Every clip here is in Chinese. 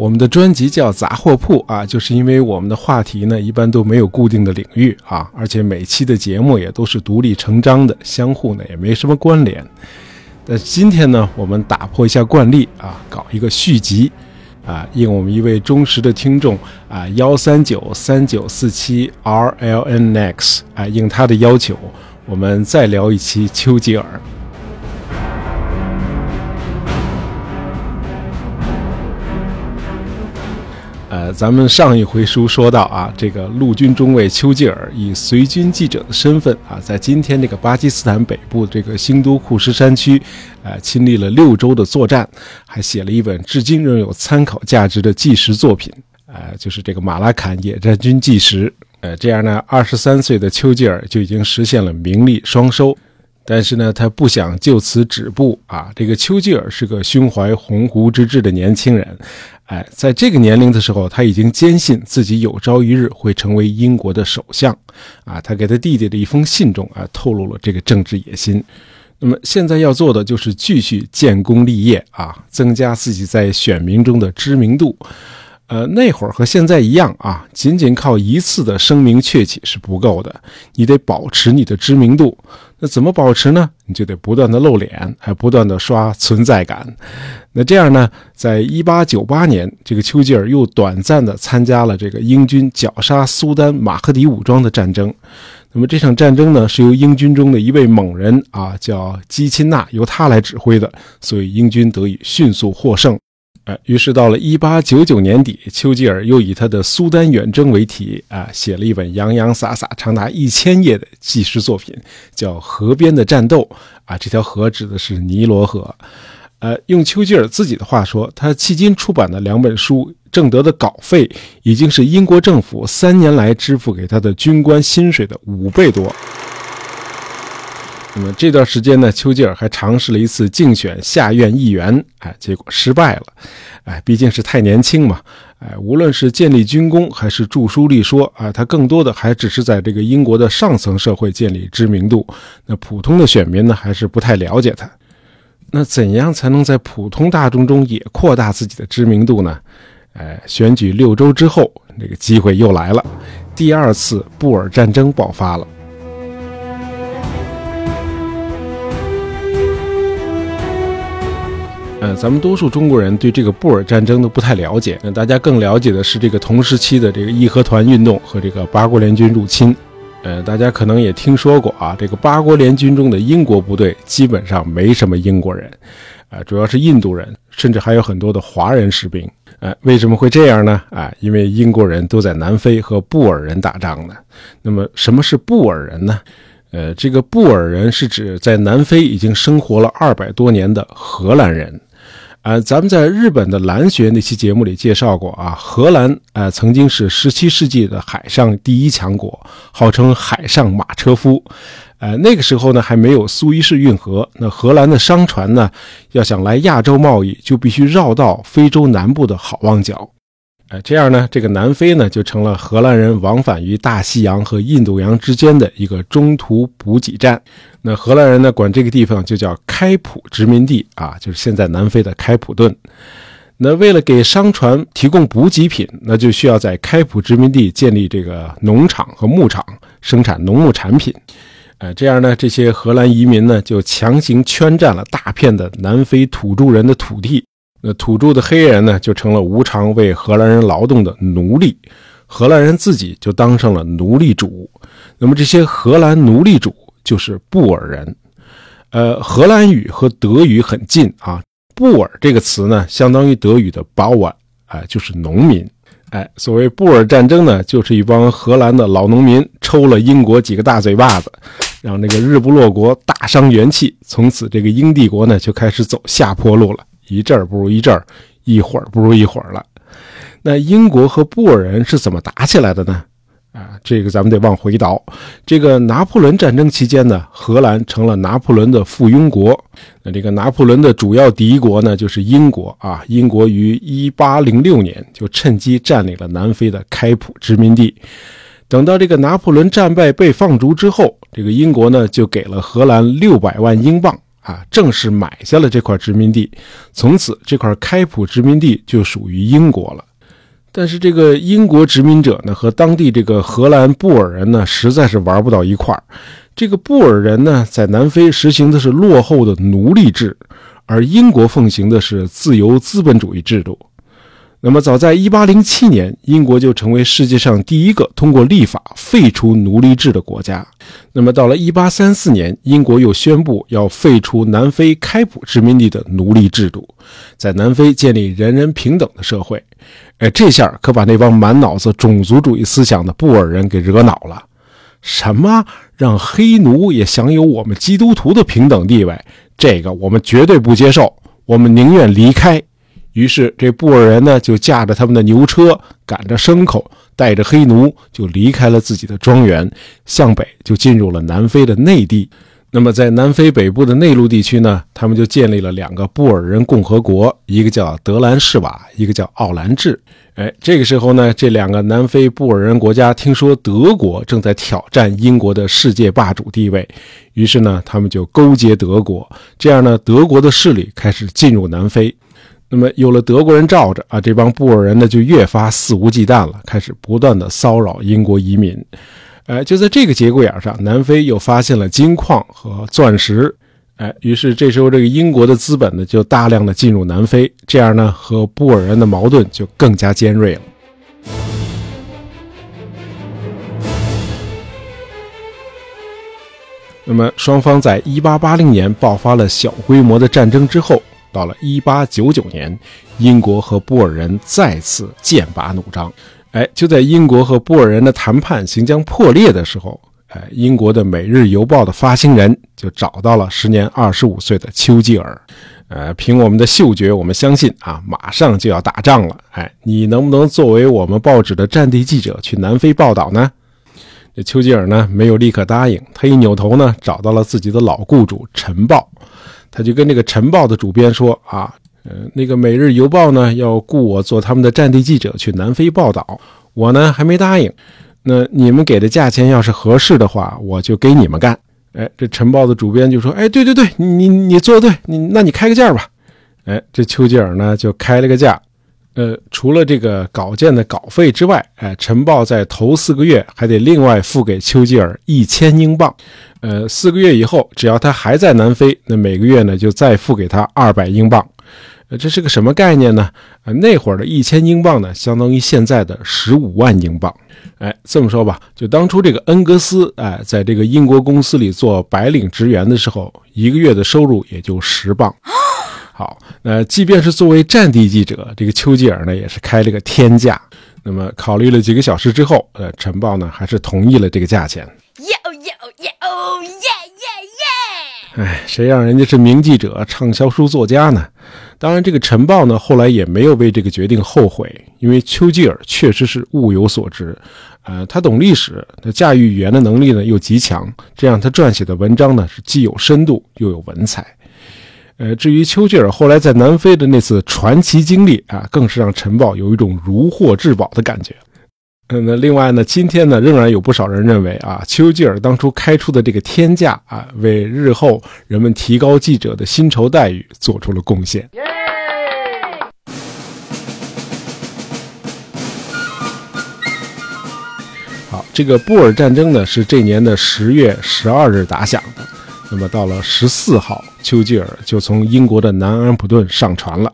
我们的专辑叫杂货铺啊，就是因为我们的话题呢一般都没有固定的领域啊，而且每期的节目也都是独立成章的，相互呢也没什么关联。但今天呢，我们打破一下惯例啊，搞一个续集啊，应我们一位忠实的听众啊幺三九三九四七 R L N X 啊，应他的要求，我们再聊一期丘吉尔。呃，咱们上一回书说到啊，这个陆军中尉丘吉尔以随军记者的身份啊，在今天这个巴基斯坦北部这个新都库什山区，呃，亲历了六周的作战，还写了一本至今仍有参考价值的纪实作品，呃，就是这个《马拉坎野战军纪实》。呃，这样呢，二十三岁的丘吉尔就已经实现了名利双收。但是呢，他不想就此止步啊。这个丘吉尔是个胸怀鸿鹄之志的年轻人，哎，在这个年龄的时候，他已经坚信自己有朝一日会成为英国的首相啊。他给他弟弟的一封信中啊，透露了这个政治野心。那么现在要做的就是继续建功立业啊，增加自己在选民中的知名度。呃，那会儿和现在一样啊，仅仅靠一次的声名鹊起是不够的，你得保持你的知名度。那怎么保持呢？你就得不断的露脸，还不断的刷存在感。那这样呢，在一八九八年，这个丘吉尔又短暂的参加了这个英军绞杀苏丹马赫迪武装的战争。那么这场战争呢，是由英军中的一位猛人啊，叫基钦纳，由他来指挥的，所以英军得以迅速获胜。于是到了一八九九年底，丘吉尔又以他的苏丹远征为题啊，写了一本洋洋洒洒、长达一千页的纪实作品，叫《河边的战斗》啊。这条河指的是尼罗河。呃，用丘吉尔自己的话说，他迄今出版的两本书挣得的稿费，已经是英国政府三年来支付给他的军官薪水的五倍多。那么这段时间呢，丘吉尔还尝试了一次竞选下院议员，哎，结果失败了，哎，毕竟是太年轻嘛，哎，无论是建立军功还是著书立说，啊，他更多的还只是在这个英国的上层社会建立知名度，那普通的选民呢，还是不太了解他。那怎样才能在普通大众中也扩大自己的知名度呢？哎，选举六周之后，这个机会又来了，第二次布尔战争爆发了。呃，咱们多数中国人对这个布尔战争都不太了解，那大家更了解的是这个同时期的这个义和团运动和这个八国联军入侵。呃，大家可能也听说过啊，这个八国联军中的英国部队基本上没什么英国人，啊，主要是印度人，甚至还有很多的华人士兵。呃，为什么会这样呢？啊，因为英国人都在南非和布尔人打仗呢。那么什么是布尔人呢？呃，这个布尔人是指在南非已经生活了二百多年的荷兰人。呃，咱们在日本的蓝学那期节目里介绍过啊，荷兰呃曾经是十七世纪的海上第一强国，号称海上马车夫。呃，那个时候呢还没有苏伊士运河，那荷兰的商船呢要想来亚洲贸易，就必须绕道非洲南部的好望角。哎，这样呢，这个南非呢就成了荷兰人往返于大西洋和印度洋之间的一个中途补给站。那荷兰人呢管这个地方就叫开普殖民地啊，就是现在南非的开普敦。那为了给商船提供补给品，那就需要在开普殖民地建立这个农场和牧场，生产农牧产品。呃，这样呢，这些荷兰移民呢就强行圈占了大片的南非土著人的土地。那土著的黑人呢，就成了无偿为荷兰人劳动的奴隶，荷兰人自己就当上了奴隶主。那么这些荷兰奴隶主就是布尔人。呃，荷兰语和德语很近啊，布尔这个词呢，相当于德语的 Bauer，哎，就是农民。哎，所谓布尔战争呢，就是一帮荷兰的老农民抽了英国几个大嘴巴子，让那个日不落国大伤元气，从此这个英帝国呢就开始走下坡路了。一阵儿不如一阵儿，一会儿不如一会儿了。那英国和布尔人是怎么打起来的呢？啊，这个咱们得往回倒。这个拿破仑战争期间呢，荷兰成了拿破仑的附庸国。那这个拿破仑的主要敌国呢，就是英国啊。英国于1806年就趁机占领了南非的开普殖民地。等到这个拿破仑战败被放逐之后，这个英国呢就给了荷兰六百万英镑。啊，正式买下了这块殖民地，从此这块开普殖民地就属于英国了。但是这个英国殖民者呢，和当地这个荷兰布尔人呢，实在是玩不到一块儿。这个布尔人呢，在南非实行的是落后的奴隶制，而英国奉行的是自由资本主义制度。那么，早在1807年，英国就成为世界上第一个通过立法废除奴隶制的国家。那么，到了1834年，英国又宣布要废除南非开普殖民地的奴隶制度，在南非建立人人平等的社会。哎，这下可把那帮满脑子种族主义思想的布尔人给惹恼了。什么让黑奴也享有我们基督徒的平等地位？这个我们绝对不接受，我们宁愿离开。于是，这布尔人呢，就驾着他们的牛车，赶着牲口，带着黑奴，就离开了自己的庄园，向北就进入了南非的内地。那么，在南非北部的内陆地区呢，他们就建立了两个布尔人共和国，一个叫德兰士瓦，一个叫奥兰治。哎，这个时候呢，这两个南非布尔人国家听说德国正在挑战英国的世界霸主地位，于是呢，他们就勾结德国，这样呢，德国的势力开始进入南非。那么有了德国人罩着啊，这帮布尔人呢就越发肆无忌惮了，开始不断的骚扰英国移民。哎，就在这个节骨眼上，南非又发现了金矿和钻石。哎，于是这时候这个英国的资本呢就大量的进入南非，这样呢和布尔人的矛盾就更加尖锐了。那么双方在1880年爆发了小规模的战争之后。到了一八九九年，英国和布尔人再次剑拔弩张。哎，就在英国和布尔人的谈判行将破裂的时候，哎，英国的《每日邮报》的发行人就找到了时年二十五岁的丘吉尔。呃，凭我们的嗅觉，我们相信啊，马上就要打仗了。哎，你能不能作为我们报纸的战地记者去南非报道呢？这丘吉尔呢，没有立刻答应，他一扭头呢，找到了自己的老雇主《晨报》。他就跟那个《晨报》的主编说：“啊，呃，那个《每日邮报》呢要雇我做他们的战地记者去南非报道，我呢还没答应。那你们给的价钱要是合适的话，我就给你们干。”哎，这《晨报》的主编就说：“哎，对对对，你你你做的对，你那你开个价吧。”哎，这丘吉尔呢就开了个价。呃，除了这个稿件的稿费之外，哎，晨报在头四个月还得另外付给丘吉尔一千英镑。呃，四个月以后，只要他还在南非，那每个月呢就再付给他二百英镑。呃，这是个什么概念呢？呃，那会儿的一千英镑呢，相当于现在的十五万英镑。哎，这么说吧，就当初这个恩格斯，哎，在这个英国公司里做白领职员的时候，一个月的收入也就十镑。好，那即便是作为战地记者，这个丘吉尔呢也是开了个天价。那么考虑了几个小时之后，呃，晨报呢还是同意了这个价钱。耶耶耶！哎，谁让人家是名记者、畅销书作家呢？当然，这个晨报呢后来也没有为这个决定后悔，因为丘吉尔确实是物有所值。呃，他懂历史，他驾驭语言的能力呢又极强，这样他撰写的文章呢是既有深度又有文采。呃，至于丘吉尔后来在南非的那次传奇经历啊，更是让晨报有一种如获至宝的感觉。嗯，那另外呢，今天呢，仍然有不少人认为啊，丘吉尔当初开出的这个天价啊，为日后人们提高记者的薪酬待遇做出了贡献。好，这个布尔战争呢，是这年的十月十二日打响的。那么到了十四号，丘吉尔就从英国的南安普顿上船了。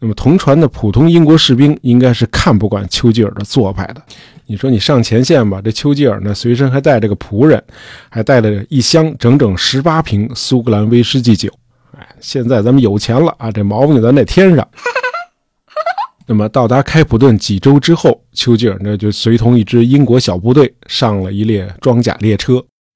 那么同船的普通英国士兵应该是看不惯丘吉尔的做派的。你说你上前线吧，这丘吉尔呢随身还带着个仆人，还带了一箱整整十八瓶苏格兰威士忌酒。哎，现在咱们有钱了啊，这毛病咱得添上。那么到达开普敦几周之后，丘吉尔呢就随同一支英国小部队上了一列装甲列车。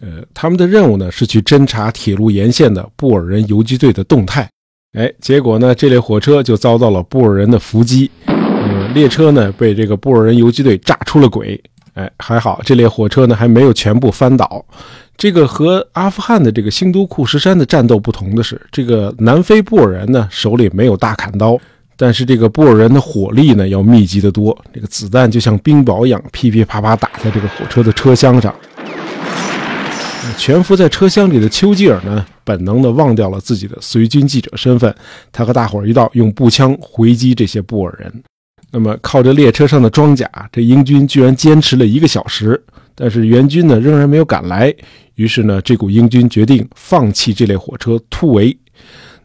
呃，他们的任务呢是去侦察铁路沿线的布尔人游击队的动态。哎，结果呢，这列火车就遭到了布尔人的伏击，呃，列车呢被这个布尔人游击队炸出了轨。哎，还好这列火车呢还没有全部翻倒。这个和阿富汗的这个新都库什山的战斗不同的是，这个南非布尔人呢手里没有大砍刀，但是这个布尔人的火力呢要密集得多，这个子弹就像冰雹一样噼噼啪啪打在这个火车的车厢上。蜷伏在车厢里的丘吉尔呢，本能地忘掉了自己的随军记者身份。他和大伙儿一道用步枪回击这些布尔人。那么，靠着列车上的装甲，这英军居然坚持了一个小时。但是援军呢，仍然没有赶来。于是呢，这股英军决定放弃这列火车，突围。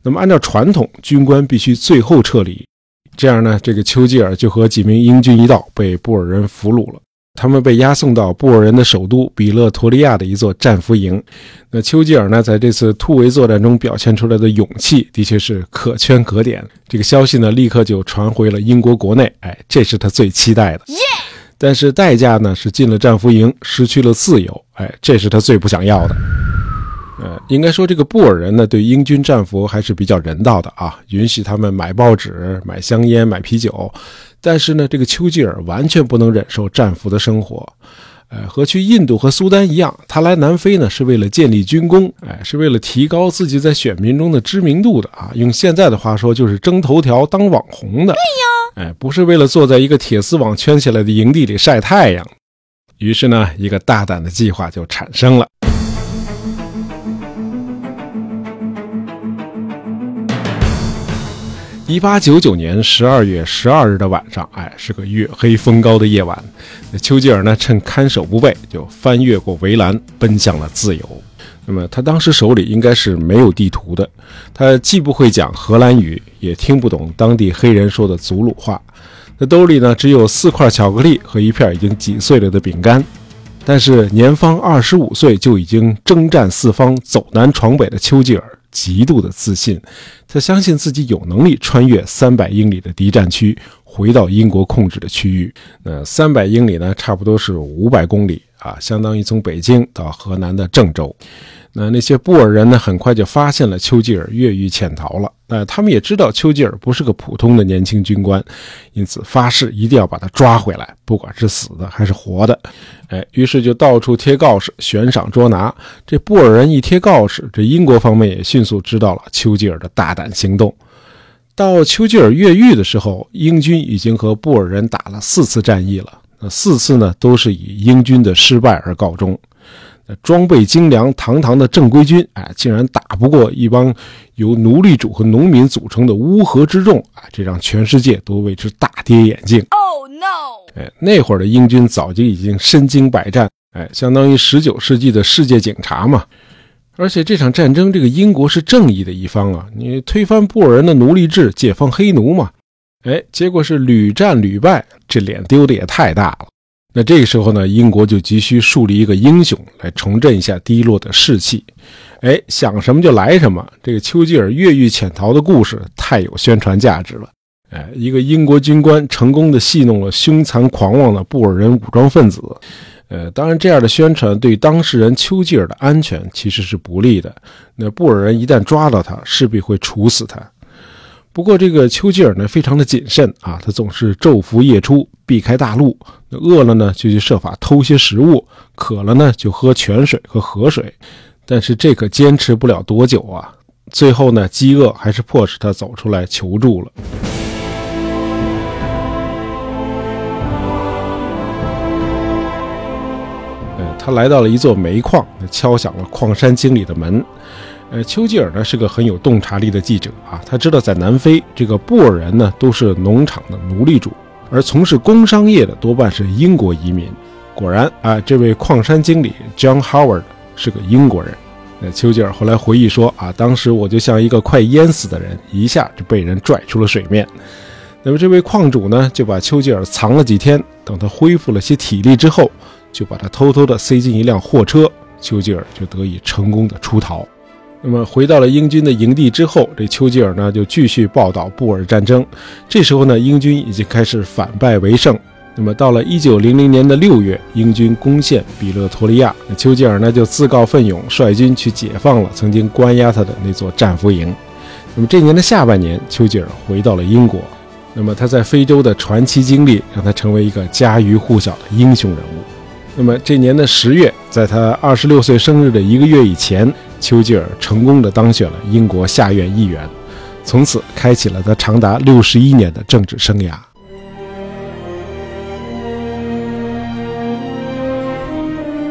那么，按照传统，军官必须最后撤离。这样呢，这个丘吉尔就和几名英军一道被布尔人俘虏了。他们被押送到布尔人的首都比勒陀利亚的一座战俘营。那丘吉尔呢，在这次突围作战中表现出来的勇气，的确是可圈可点。这个消息呢，立刻就传回了英国国内。哎，这是他最期待的。但是代价呢，是进了战俘营，失去了自由。哎，这是他最不想要的。呃，应该说这个布尔人呢，对英军战俘还是比较人道的啊，允许他们买报纸、买香烟、买啤酒。但是呢，这个丘吉尔完全不能忍受战俘的生活。呃，和去印度和苏丹一样，他来南非呢是为了建立军功，哎，是为了提高自己在选民中的知名度的啊。用现在的话说，就是争头条、当网红的。对呀，哎，不是为了坐在一个铁丝网圈起来的营地里晒太阳。于是呢，一个大胆的计划就产生了。一八九九年十二月十二日的晚上，哎，是个月黑风高的夜晚。那丘吉尔呢，趁看守不备，就翻越过围栏，奔向了自由。那么他当时手里应该是没有地图的，他既不会讲荷兰语，也听不懂当地黑人说的祖鲁话。那兜里呢，只有四块巧克力和一片已经挤碎了的饼干。但是年方二十五岁就已经征战四方、走南闯北的丘吉尔。极度的自信，他相信自己有能力穿越三百英里的敌占区，回到英国控制的区域。那三百英里呢，差不多是五百公里啊，相当于从北京到河南的郑州。那那些布尔人呢，很快就发现了丘吉尔越狱潜逃了。那他们也知道丘吉尔不是个普通的年轻军官，因此发誓一定要把他抓回来，不管是死的还是活的。哎，于是就到处贴告示，悬赏捉拿。这布尔人一贴告示，这英国方面也迅速知道了丘吉尔的大胆行动。到丘吉尔越狱的时候，英军已经和布尔人打了四次战役了。那四次呢，都是以英军的失败而告终。装备精良、堂堂的正规军，哎，竟然打不过一帮由奴隶主和农民组成的乌合之众，啊，这让全世界都为之大跌眼镜。Oh no！哎，那会儿的英军早就已经身经百战，哎，相当于十九世纪的世界警察嘛。而且这场战争，这个英国是正义的一方啊，你推翻布尔人的奴隶制，解放黑奴嘛。哎，结果是屡战屡败，这脸丢的也太大了。那这个时候呢，英国就急需树立一个英雄来重振一下低落的士气。哎，想什么就来什么。这个丘吉尔越狱潜逃的故事太有宣传价值了。哎，一个英国军官成功的戏弄了凶残狂妄的布尔人武装分子。呃，当然，这样的宣传对当事人丘吉尔的安全其实是不利的。那布尔人一旦抓到他，势必会处死他。不过，这个丘吉尔呢，非常的谨慎啊，他总是昼伏夜出，避开大路。饿了呢，就去设法偷些食物；渴了呢，就喝泉水和河水。但是这可坚持不了多久啊！最后呢，饥饿还是迫使他走出来求助了。他来到了一座煤矿，敲响了矿山经理的门。呃，丘吉尔呢是个很有洞察力的记者啊，他知道在南非这个布尔人呢都是农场的奴隶主，而从事工商业的多半是英国移民。果然啊，这位矿山经理 John Howard 是个英国人。那丘吉尔后来回忆说啊，当时我就像一个快淹死的人，一下就被人拽出了水面。那么这位矿主呢就把丘吉尔藏了几天，等他恢复了些体力之后，就把他偷偷的塞进一辆货车，丘吉尔就得以成功的出逃。那么回到了英军的营地之后，这丘吉尔呢就继续报道布尔战争。这时候呢，英军已经开始反败为胜。那么到了一九零零年的六月，英军攻陷比勒陀利亚，丘吉尔呢就自告奋勇率军去解放了曾经关押他的那座战俘营。那么这年的下半年，丘吉尔回到了英国。那么他在非洲的传奇经历，让他成为一个家喻户晓的英雄人物。那么这年的十月，在他二十六岁生日的一个月以前，丘吉尔成功的当选了英国下院议员，从此开启了他长达六十一年的政治生涯。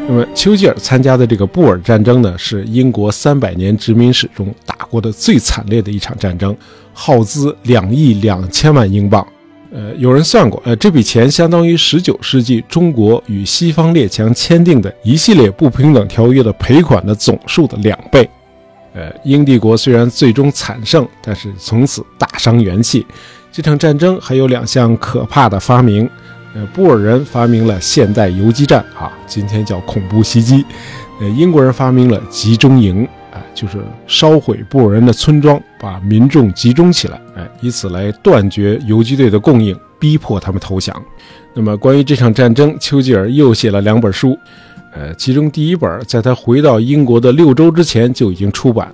那么丘吉尔参加的这个布尔战争呢，是英国三百年殖民史中打过的最惨烈的一场战争，耗资两亿两千万英镑。呃，有人算过，呃，这笔钱相当于十九世纪中国与西方列强签订的一系列不平等条约的赔款的总数的两倍。呃，英帝国虽然最终惨胜，但是从此大伤元气。这场战争还有两项可怕的发明。呃，布尔人发明了现代游击战，啊，今天叫恐怖袭击。呃，英国人发明了集中营，就是烧毁布尔人的村庄，把民众集中起来，哎，以此来断绝游击队的供应，逼迫他们投降。那么，关于这场战争，丘吉尔又写了两本书。呃，其中第一本在他回到英国的六周之前就已经出版，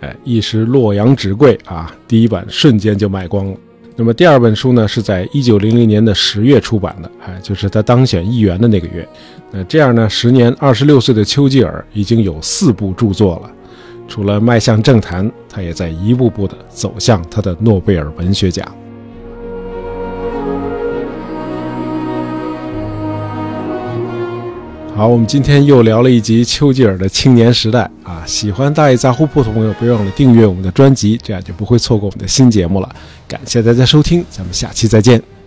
哎，一时洛阳纸贵啊，第一版瞬间就卖光了。那么第二本书呢，是在一九零零年的十月出版的，哎，就是他当选议员的那个月。那这样呢，时年二十六岁的丘吉尔已经有四部著作了。除了迈向政坛，他也在一步步的走向他的诺贝尔文学奖。好，我们今天又聊了一集丘吉尔的青年时代啊！喜欢大爷杂货铺的朋友，别忘了订阅我们的专辑，这样就不会错过我们的新节目了。感谢大家收听，咱们下期再见。